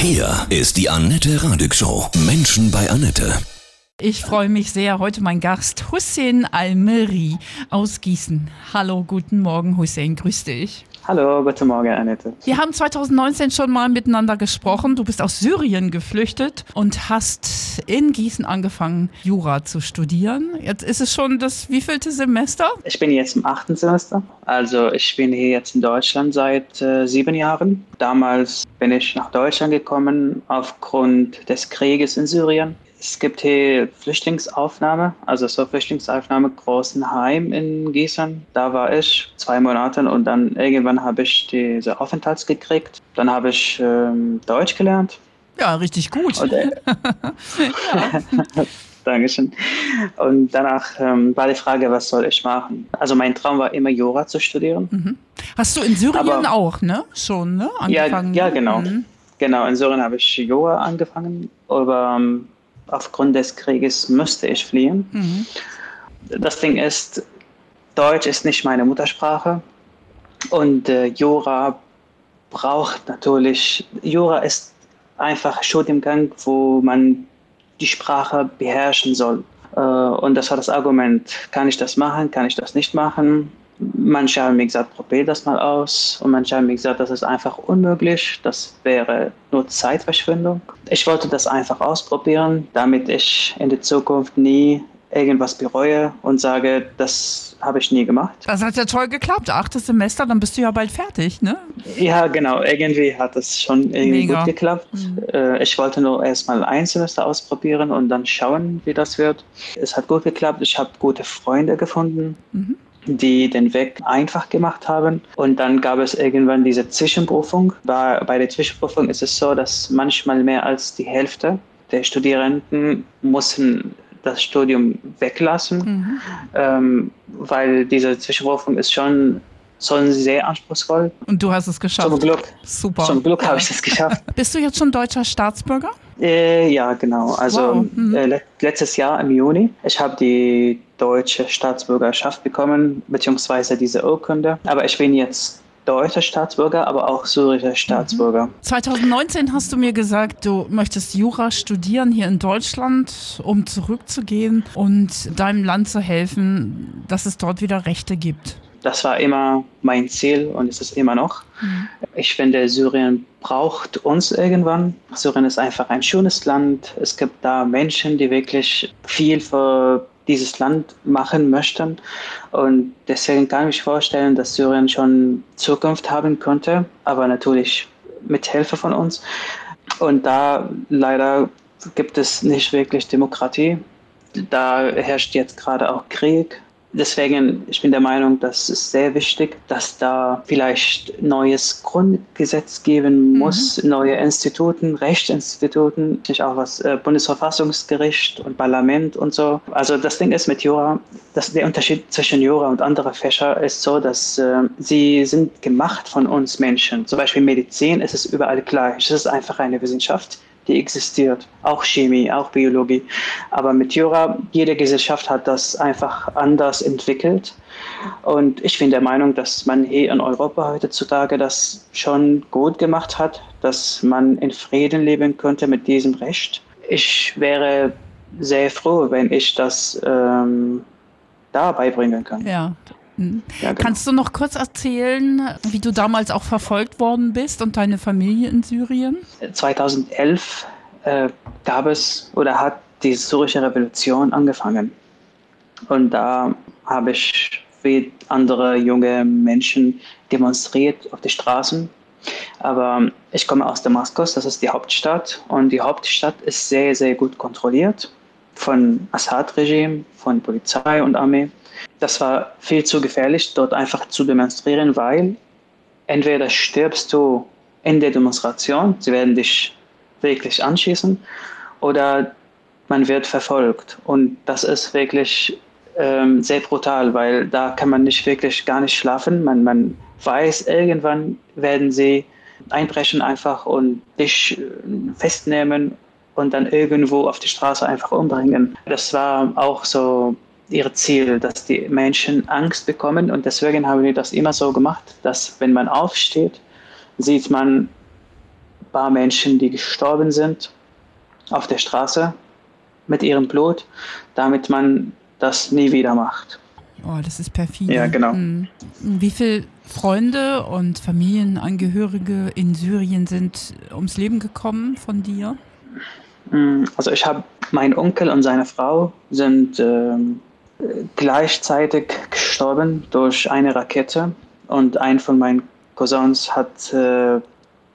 Hier ist die Annette Radig Show. Menschen bei Annette. Ich freue mich sehr. Heute mein Gast Hussein Almeri aus Gießen. Hallo, guten Morgen, Hussein. Grüß dich. Hallo, guten Morgen, Annette. Wir haben 2019 schon mal miteinander gesprochen. Du bist aus Syrien geflüchtet und hast in Gießen angefangen, Jura zu studieren. Jetzt ist es schon das wievielte Semester? Ich bin jetzt im achten Semester. Also ich bin hier jetzt in Deutschland seit äh, sieben Jahren. Damals bin ich nach Deutschland gekommen aufgrund des Krieges in Syrien. Es gibt hier Flüchtlingsaufnahme, also so Flüchtlingsaufnahme Großenheim in Gießen. Da war ich zwei Monate und dann irgendwann habe ich diese Aufenthalts gekriegt. Dann habe ich ähm, Deutsch gelernt. Ja, richtig gut. Und, äh, Dankeschön. Und danach ähm, war die Frage, was soll ich machen? Also mein Traum war immer Jura zu studieren. Mhm. Hast du in Syrien Aber- auch, ne? Schon, ne? Angefangen, ja, ja, genau. Mhm. Genau, in Syrien habe ich Jura angefangen, aber ähm, aufgrund des Krieges musste ich fliehen. Mhm. Das Ding ist, Deutsch ist nicht meine Muttersprache und äh, Jura braucht natürlich, Jura ist einfach Studiengang, wo man die Sprache beherrschen soll. Äh, und das war das Argument, kann ich das machen, kann ich das nicht machen? Manche haben mir gesagt, probier das mal aus. Und manche haben mir gesagt, das ist einfach unmöglich. Das wäre nur Zeitverschwendung. Ich wollte das einfach ausprobieren, damit ich in der Zukunft nie irgendwas bereue und sage, das habe ich nie gemacht. Das hat ja toll geklappt. Achtes Semester, dann bist du ja bald fertig, ne? Ja, genau. Irgendwie hat es schon irgendwie Mega. gut geklappt. Äh, Ich wollte nur erstmal ein Semester ausprobieren und dann schauen, wie das wird. Es hat gut geklappt. Ich habe gute Freunde gefunden, Mhm. Die den Weg einfach gemacht haben. Und dann gab es irgendwann diese Zwischenprüfung. Bei, bei der Zwischenprüfung ist es so, dass manchmal mehr als die Hälfte der Studierenden mussten das Studium weglassen Mhm. ähm, weil diese Zwischenprüfung ist schon, schon sehr anspruchsvoll. Und du hast es geschafft. Zum Glück, Super. zum Glück habe ich das geschafft. Bist du jetzt schon deutscher Staatsbürger? äh, ja, genau. Also Wow, mhm. äh, le letztes Jahr im Juni, ich habe die deutsche Staatsbürgerschaft bekommen, beziehungsweise diese Urkunde. Aber ich bin jetzt deutscher Staatsbürger, aber auch syrischer Staatsbürger. 2019 hast du mir gesagt, du möchtest Jura studieren hier in Deutschland, um zurückzugehen und deinem Land zu helfen, dass es dort wieder Rechte gibt. Das war immer mein Ziel und ist es immer noch. Ich finde, Syrien braucht uns irgendwann. Syrien ist einfach ein schönes Land. Es gibt da Menschen, die wirklich viel für dieses Land machen möchten. Und deswegen kann ich mir vorstellen, dass Syrien schon Zukunft haben könnte, aber natürlich mit Hilfe von uns. Und da leider gibt es nicht wirklich Demokratie. Da herrscht jetzt gerade auch Krieg. Deswegen, ich bin der Meinung, das ist sehr wichtig, dass da vielleicht neues Grundgesetz geben muss, neue Instituten, Rechtsinstituten, nicht auch was äh, Bundesverfassungsgericht und Parlament und so. Also das Ding ist mit Jura, dass der Unterschied zwischen Jura und anderen Fächer ist so, dass äh, sie sind gemacht von uns Menschen. Zum Beispiel Medizin ist es überall gleich. Es ist einfach eine Wissenschaft die existiert. Auch Chemie, auch Biologie. Aber mit Jura, jede Gesellschaft hat das einfach anders entwickelt. Und ich bin der Meinung, dass man hier in Europa heutzutage das schon gut gemacht hat, dass man in Frieden leben könnte mit diesem Recht. Ich wäre sehr froh, wenn ich das ähm, da beibringen kann. Ja. Mhm. Ja, genau. Kannst du noch kurz erzählen, wie du damals auch verfolgt worden bist und deine Familie in Syrien? 2011 äh, gab es oder hat die syrische Revolution angefangen. Und da habe ich wie andere junge Menschen demonstriert auf die Straßen. Aber ich komme aus Damaskus, das ist die Hauptstadt. Und die Hauptstadt ist sehr, sehr gut kontrolliert von Assad-Regime, von Polizei und Armee. Das war viel zu gefährlich, dort einfach zu demonstrieren, weil entweder stirbst du in der Demonstration, sie werden dich wirklich anschießen, oder man wird verfolgt. Und das ist wirklich ähm, sehr brutal, weil da kann man nicht wirklich gar nicht schlafen. Man, man weiß, irgendwann werden sie einbrechen einfach und dich äh, festnehmen und dann irgendwo auf die Straße einfach umbringen. Das war auch so ihr Ziel, dass die Menschen Angst bekommen und deswegen haben wir das immer so gemacht, dass wenn man aufsteht, sieht man paar Menschen, die gestorben sind auf der Straße mit ihrem Blut, damit man das nie wieder macht. Oh, das ist perfide. Ja, genau. Hm. Wie viele Freunde und Familienangehörige in Syrien sind ums Leben gekommen von dir? Hm, also ich habe, mein Onkel und seine Frau sind ähm, gleichzeitig gestorben durch eine Rakete und ein von meinen Cousins hat äh,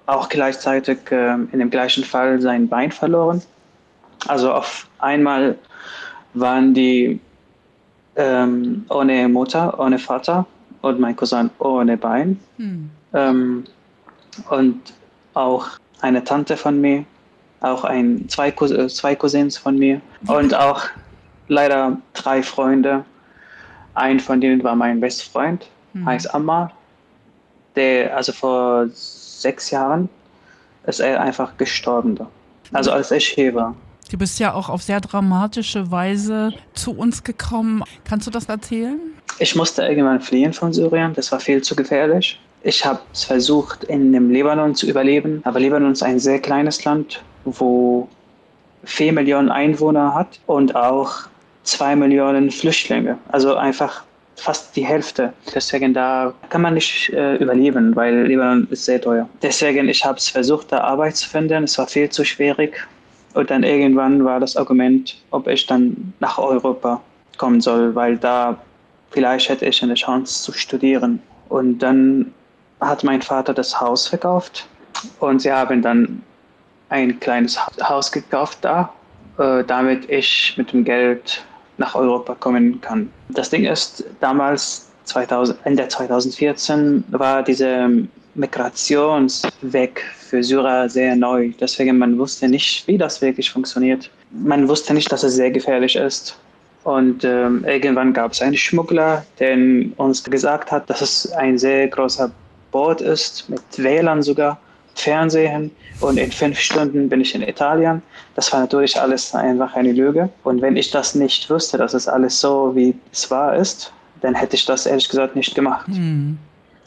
auch gleichzeitig äh, in dem gleichen Fall sein Bein verloren. Also auf einmal waren die ähm, ohne Mutter, ohne Vater und mein Cousin ohne Bein. Hm. Ähm, und auch eine Tante von mir, auch ein, zwei, äh, zwei Cousins von mir und auch leider drei Freunde. Ein von denen war mein bester Freund, hm. heißt Ammar. Der, also vor sechs Jahren ist er einfach gestorben. Also als ich hier war. Du bist ja auch auf sehr dramatische Weise zu uns gekommen. Kannst du das erzählen? Ich musste irgendwann fliehen von Syrien. Das war viel zu gefährlich. Ich habe es versucht, in dem Libanon zu überleben. Aber Libanon ist ein sehr kleines Land, wo vier Millionen Einwohner hat und auch zwei Millionen Flüchtlinge. Also einfach fast die Hälfte. Deswegen da kann man nicht äh, überleben, weil Libanon ist sehr teuer. Deswegen ich habe es versucht, da Arbeit zu finden. Es war viel zu schwierig. Und dann irgendwann war das Argument, ob ich dann nach Europa kommen soll, weil da vielleicht hätte ich eine Chance zu studieren. Und dann hat mein Vater das Haus verkauft und sie haben dann ein kleines Haus gekauft da, äh, damit ich mit dem Geld nach Europa kommen kann. Das Ding ist, damals 2000, Ende 2014 war diese Migrationsweg für Syrer sehr neu. Deswegen man wusste nicht, wie das wirklich funktioniert. Man wusste nicht, dass es sehr gefährlich ist. Und ähm, irgendwann gab es einen Schmuggler, der uns gesagt hat, dass es ein sehr großer Boot ist, mit WLAN sogar, Fernsehen. Und in fünf Stunden bin ich in Italien. Das war natürlich alles einfach eine Lüge. Und wenn ich das nicht wusste, dass es alles so wie es war ist, dann hätte ich das ehrlich gesagt nicht gemacht. Mhm.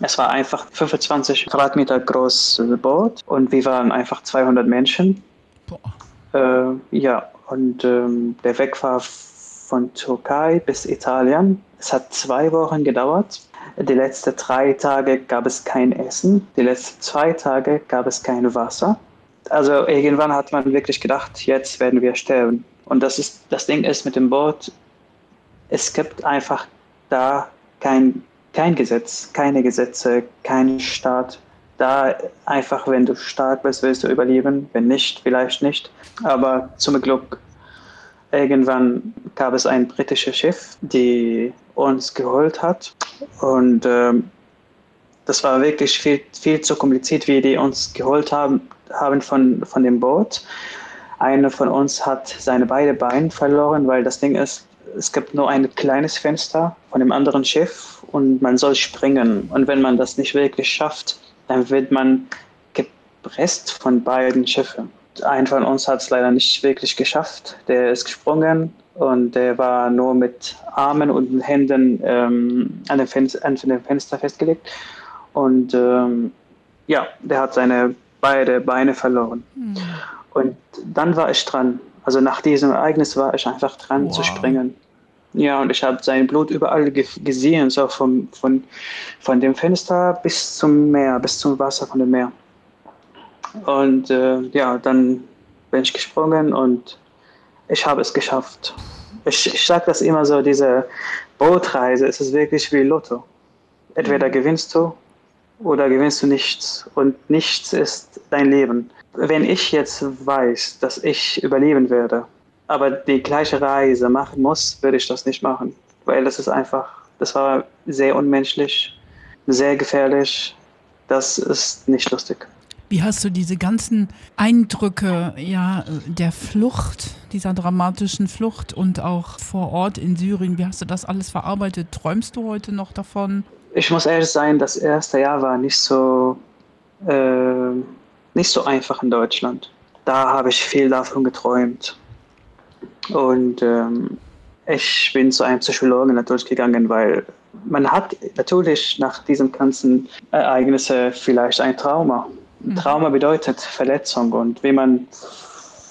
Es war einfach 25 Quadratmeter großes Boot und wir waren einfach 200 Menschen. Äh, ja, und ähm, der Weg war von Türkei bis Italien. Es hat zwei Wochen gedauert. Die letzten drei Tage gab es kein Essen. Die letzten zwei Tage gab es kein Wasser. Also irgendwann hat man wirklich gedacht, jetzt werden wir sterben. Und das ist das Ding ist mit dem Boot, es gibt einfach da kein kein Gesetz, keine Gesetze, kein Staat. Da einfach, wenn du stark bist, willst du überleben. Wenn nicht, vielleicht nicht. Aber zum Glück, irgendwann gab es ein britisches Schiff, die uns geholt hat. Und ähm, das war wirklich viel, viel zu kompliziert, wie die uns geholt haben, haben von, von dem Boot. Einer von uns hat seine beiden Beine verloren, weil das Ding ist, es gibt nur ein kleines Fenster von dem anderen Schiff und man soll springen. Und wenn man das nicht wirklich schafft, dann wird man gepresst von beiden Schiffen. Ein von uns hat es leider nicht wirklich geschafft. Der ist gesprungen und der war nur mit Armen und Händen ähm, an, dem Fenster, an dem Fenster festgelegt. Und ähm, ja, der hat seine beide Beine verloren. Mhm. Und dann war ich dran. Also nach diesem Ereignis war ich einfach dran wow. zu springen. Ja, und ich habe sein Blut überall ge gesehen, so vom, von, von dem Fenster bis zum Meer, bis zum Wasser von dem Meer. Und äh, ja, dann bin ich gesprungen und ich habe es geschafft. Ich, ich sage das immer so, diese Bootreise ist es wirklich wie Lotto. Entweder mhm. gewinnst du oder gewinnst du nichts. Und nichts ist dein Leben. Wenn ich jetzt weiß, dass ich überleben werde, aber die gleiche Reise machen muss, würde ich das nicht machen. Weil das ist einfach, das war sehr unmenschlich, sehr gefährlich. Das ist nicht lustig. Wie hast du diese ganzen Eindrücke ja, der Flucht, dieser dramatischen Flucht und auch vor Ort in Syrien, wie hast du das alles verarbeitet? Träumst du heute noch davon? Ich muss ehrlich sein, das erste Jahr war nicht so, äh, nicht so einfach in Deutschland. Da habe ich viel davon geträumt. Und ähm, ich bin zu einem Psychologen natürlich gegangen, weil man hat natürlich nach diesen ganzen Ereignissen vielleicht ein Trauma. Trauma bedeutet Verletzung und wie man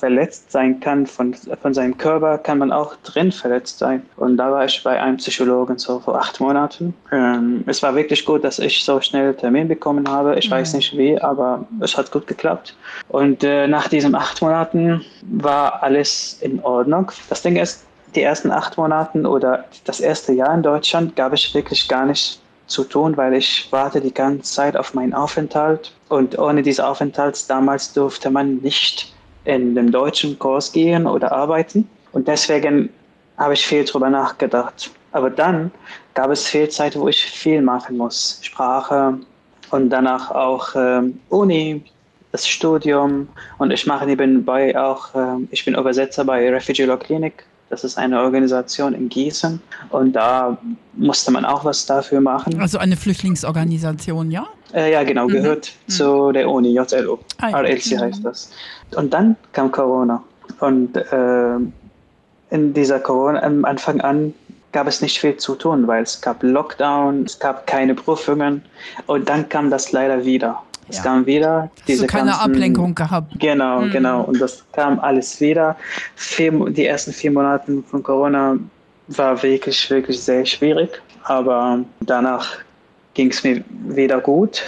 verletzt sein kann von, von seinem Körper, kann man auch drin verletzt sein. Und da war ich bei einem Psychologen so vor acht Monaten. Ähm, es war wirklich gut, dass ich so schnell einen Termin bekommen habe. Ich mhm. weiß nicht wie, aber es hat gut geklappt. Und äh, nach diesen acht Monaten war alles in Ordnung. Das Ding ist, die ersten acht Monaten oder das erste Jahr in Deutschland gab es wirklich gar nicht zu tun, weil ich warte die ganze Zeit auf meinen Aufenthalt und ohne diesen Aufenthalt damals durfte man nicht in dem deutschen Kurs gehen oder arbeiten. Und deswegen habe ich viel darüber nachgedacht. Aber dann gab es viel Zeit, wo ich viel machen muss. Sprache und danach auch äh, Uni, das Studium. Und ich mache nebenbei auch, äh, ich bin Übersetzer bei Refugee Law Clinic. Das ist eine Organisation in Gießen. Und da musste man auch was dafür machen. Also eine Flüchtlingsorganisation, ja? Äh, ja, genau, mhm. gehört mhm. zu der Uni, JLO. Ah, ja. RLC mhm. heißt das. Und dann kam Corona. Und äh, in dieser Corona, am Anfang an, gab es nicht viel zu tun, weil es gab Lockdown, es gab keine Prüfungen. Und dann kam das leider wieder. Es ja. kam wieder diese Hast du keine ganzen, Ablenkung gehabt. Genau, mhm. genau. Und das kam alles wieder. Vier, die ersten vier Monate von Corona war wirklich, wirklich sehr schwierig. Aber danach ging es mir wieder gut.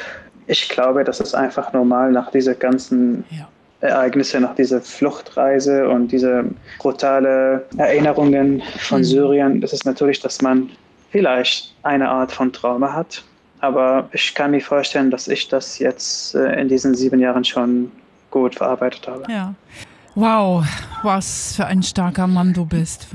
Ich glaube, das ist einfach normal nach dieser ganzen ja. Ereignisse, nach dieser Fluchtreise und diese brutale Erinnerungen von mhm. Syrien. Das ist natürlich, dass man vielleicht eine Art von Trauma hat. Aber ich kann mir vorstellen, dass ich das jetzt äh, in diesen sieben Jahren schon gut verarbeitet habe. Ja. Wow, was für ein starker Mann du bist.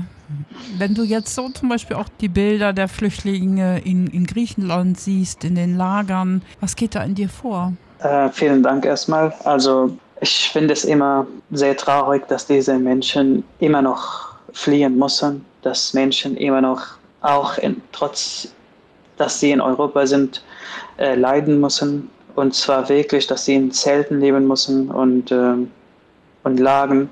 Wenn du jetzt so zum Beispiel auch die Bilder der Flüchtlinge in, in Griechenland siehst, in den Lagern, was geht da in dir vor? Äh, vielen Dank erstmal. Also ich finde es immer sehr traurig, dass diese Menschen immer noch fliehen müssen, dass Menschen immer noch auch in, trotz, dass sie in Europa sind, äh, leiden müssen. Und zwar wirklich, dass sie in Zelten leben müssen und, äh, und Lagen.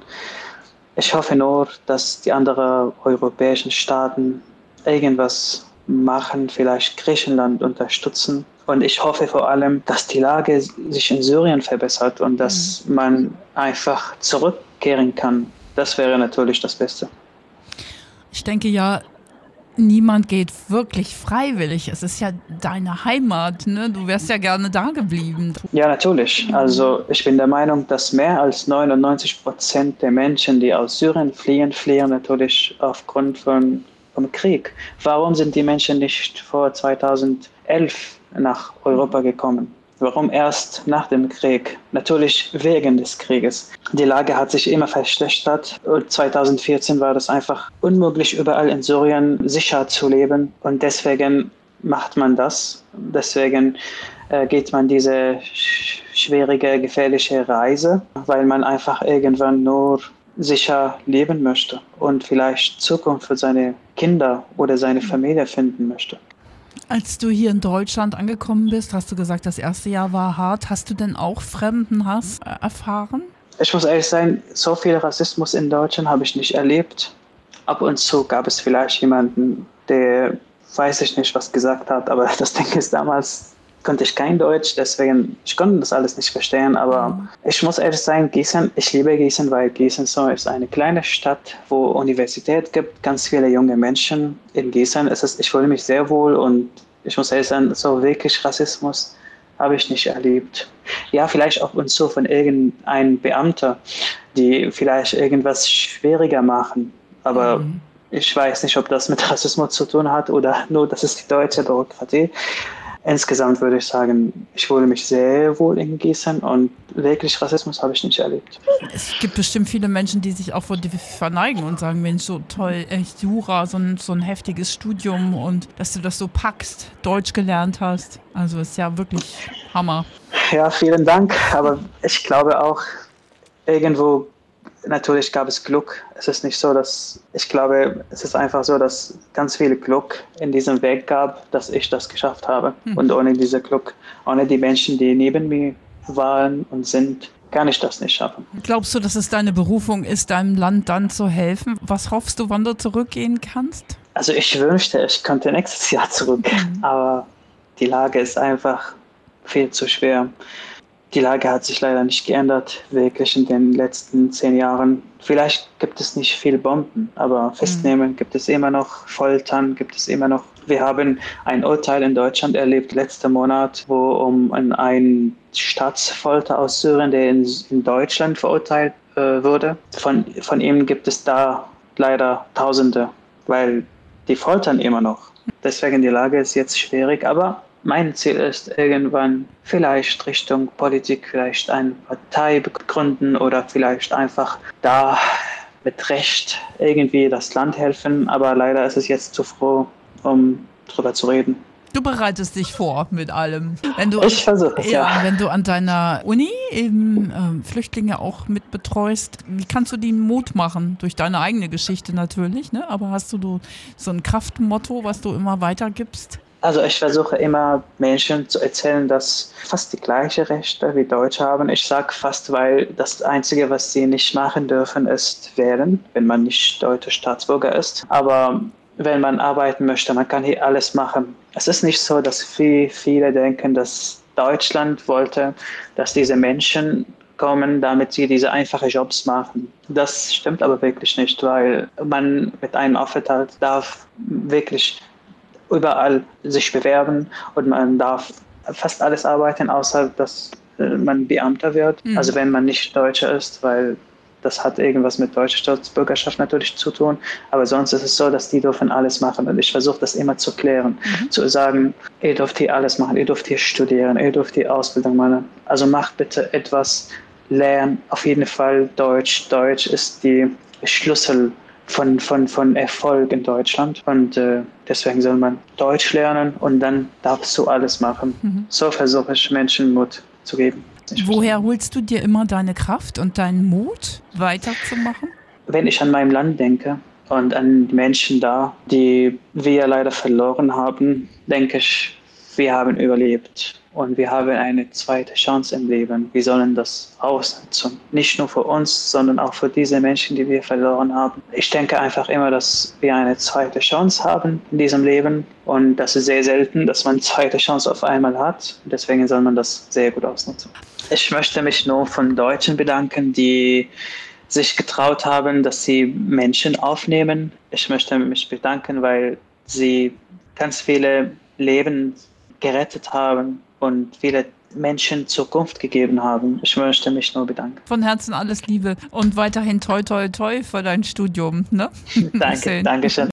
Ich hoffe nur, dass die anderen europäischen Staaten irgendwas machen, vielleicht Griechenland unterstützen. Und ich hoffe vor allem, dass die Lage sich in Syrien verbessert und dass mhm. man einfach zurückkehren kann. Das wäre natürlich das Beste. Ich denke ja, niemand geht wirklich freiwillig. Es ist ja deine Heimat, ne? Du wärst ja gerne da geblieben. Ja, natürlich. Also ich bin der Meinung, dass mehr als 99 Prozent der Menschen, die aus Syrien fliehen, fliehen natürlich aufgrund von vom Krieg. Warum sind die Menschen nicht vor 2011 nach Europa gekommen? Warum erst nach dem Krieg? Natürlich wegen des Krieges. Die Lage hat sich immer verschlechtert. Und 2014 war es einfach unmöglich, überall in Syrien sicher zu leben. Und deswegen macht man das. Deswegen äh, geht man diese schwierige, gefährliche Reise, weil man einfach irgendwann nur sicher leben möchte und vielleicht Zukunft für seine Kinder oder seine Familie finden möchte. Als du hier in Deutschland angekommen bist, hast du gesagt, das erste Jahr war hart. Hast du denn auch Fremdenhass erfahren? Ich muss ehrlich sein, so viel Rassismus in Deutschland habe ich nicht erlebt. Ab und zu gab es vielleicht jemanden, der weiß ich nicht, was gesagt hat, aber das Ding ist damals konnte ich kein Deutsch, deswegen, ich konnte das alles nicht verstehen, aber mhm. ich muss ehrlich sagen, Gießen, ich liebe Gießen, weil Gießen so ist eine kleine Stadt, wo Universität gibt, ganz viele junge Menschen in Gießen. Es ist, ich fühle mich sehr wohl und ich muss ehrlich sagen, so wirklich Rassismus habe ich nicht erlebt. Ja, vielleicht auch und zu von irgendeinem Beamter, die vielleicht irgendwas schwieriger machen, aber mhm. ich weiß nicht, ob das mit Rassismus zu tun hat oder nur, das ist die deutsche Bürokratie. Insgesamt würde ich sagen, ich fühle mich sehr wohl in Gießen und wirklich Rassismus habe ich nicht erlebt. Es gibt bestimmt viele Menschen, die sich auch vor dir verneigen und sagen, Mensch, so toll, echt Jura, so ein, so ein heftiges Studium und dass du das so packst, Deutsch gelernt hast. Also ist ja wirklich Hammer. Ja, vielen Dank. Aber ich glaube auch, irgendwo natürlich gab es Glück. Es ist nicht so, dass ich glaube, es ist einfach so, dass ganz viel Glück in diesem Weg gab, dass ich das geschafft habe. Mhm. Und ohne diese Glück, ohne die Menschen, die neben mir waren und sind, kann ich das nicht schaffen. Glaubst du, dass es deine Berufung ist, deinem Land dann zu helfen? Was hoffst du, wann du zurückgehen kannst? Also ich wünschte, ich könnte nächstes Jahr zurück, mhm. aber die Lage ist einfach viel zu schwer. Die Lage hat sich leider nicht geändert, wirklich in den letzten zehn Jahren. Vielleicht gibt es nicht viele Bomben, aber Festnehmen mhm. gibt es immer noch, Foltern gibt es immer noch. Wir haben ein Urteil in Deutschland erlebt letzten Monat, wo um einen Staatsfolter aus Syrien, der in, in Deutschland verurteilt äh, wurde. Von, von ihm gibt es da leider Tausende, weil die foltern immer noch. Deswegen die Lage ist jetzt schwierig, aber mein Ziel ist irgendwann vielleicht Richtung Politik, vielleicht eine Partei begründen oder vielleicht einfach da mit Recht irgendwie das Land helfen. Aber leider ist es jetzt zu froh, um drüber zu reden. Du bereitest dich vor mit allem. Wenn du, ich versuche es, ja. Wenn du an deiner Uni eben äh, Flüchtlinge auch mit betreust, wie kannst du die Mut machen? Durch deine eigene Geschichte natürlich, ne? aber hast du so ein Kraftmotto, was du immer weitergibst? Also ich versuche immer Menschen zu erzählen, dass fast die gleichen Rechte wie Deutsche haben. Ich sage fast, weil das Einzige, was sie nicht machen dürfen, ist wählen, wenn man nicht deutscher Staatsbürger ist. Aber wenn man arbeiten möchte, man kann hier alles machen. Es ist nicht so, dass viel, viele denken, dass Deutschland wollte, dass diese Menschen kommen, damit sie diese einfachen Jobs machen. Das stimmt aber wirklich nicht, weil man mit einem Aufenthalt darf wirklich überall sich bewerben und man darf fast alles arbeiten, außer dass äh, man Beamter wird. Mhm. Also wenn man nicht Deutscher ist, weil das hat irgendwas mit deutscher Staatsbürgerschaft natürlich zu tun. Aber sonst ist es so, dass die dürfen alles machen. Und ich versuche das immer zu klären. Mhm. Zu sagen, ihr dürft hier alles machen, ihr dürft hier studieren, ihr dürft hier Ausbildung machen. Also macht bitte etwas, lernen auf jeden Fall Deutsch. Deutsch ist die Schlüssel von, von, von Erfolg in Deutschland. Und äh, deswegen soll man Deutsch lernen und dann darfst du alles machen. Mhm. So versuche ich Menschen Mut zu geben. Woher holst du dir immer deine Kraft und deinen Mut, weiterzumachen? Wenn ich an mein Land denke und an die Menschen da, die wir leider verloren haben, denke ich, wir haben überlebt und wir haben eine zweite Chance im Leben. Wir sollen das ausnutzen. Nicht nur für uns, sondern auch für diese Menschen, die wir verloren haben. Ich denke einfach immer, dass wir eine zweite Chance haben in diesem Leben und das ist sehr selten, dass man zweite Chance auf einmal hat. Deswegen soll man das sehr gut ausnutzen. Ich möchte mich nur von Deutschen bedanken, die sich getraut haben, dass sie Menschen aufnehmen. Ich möchte mich bedanken, weil sie ganz viele Leben gerettet haben und viele Menschen Zukunft gegeben haben. Ich möchte mich nur bedanken. Von Herzen alles Liebe und weiterhin toi toi toi für dein Studium. Ne? Danke, danke schön.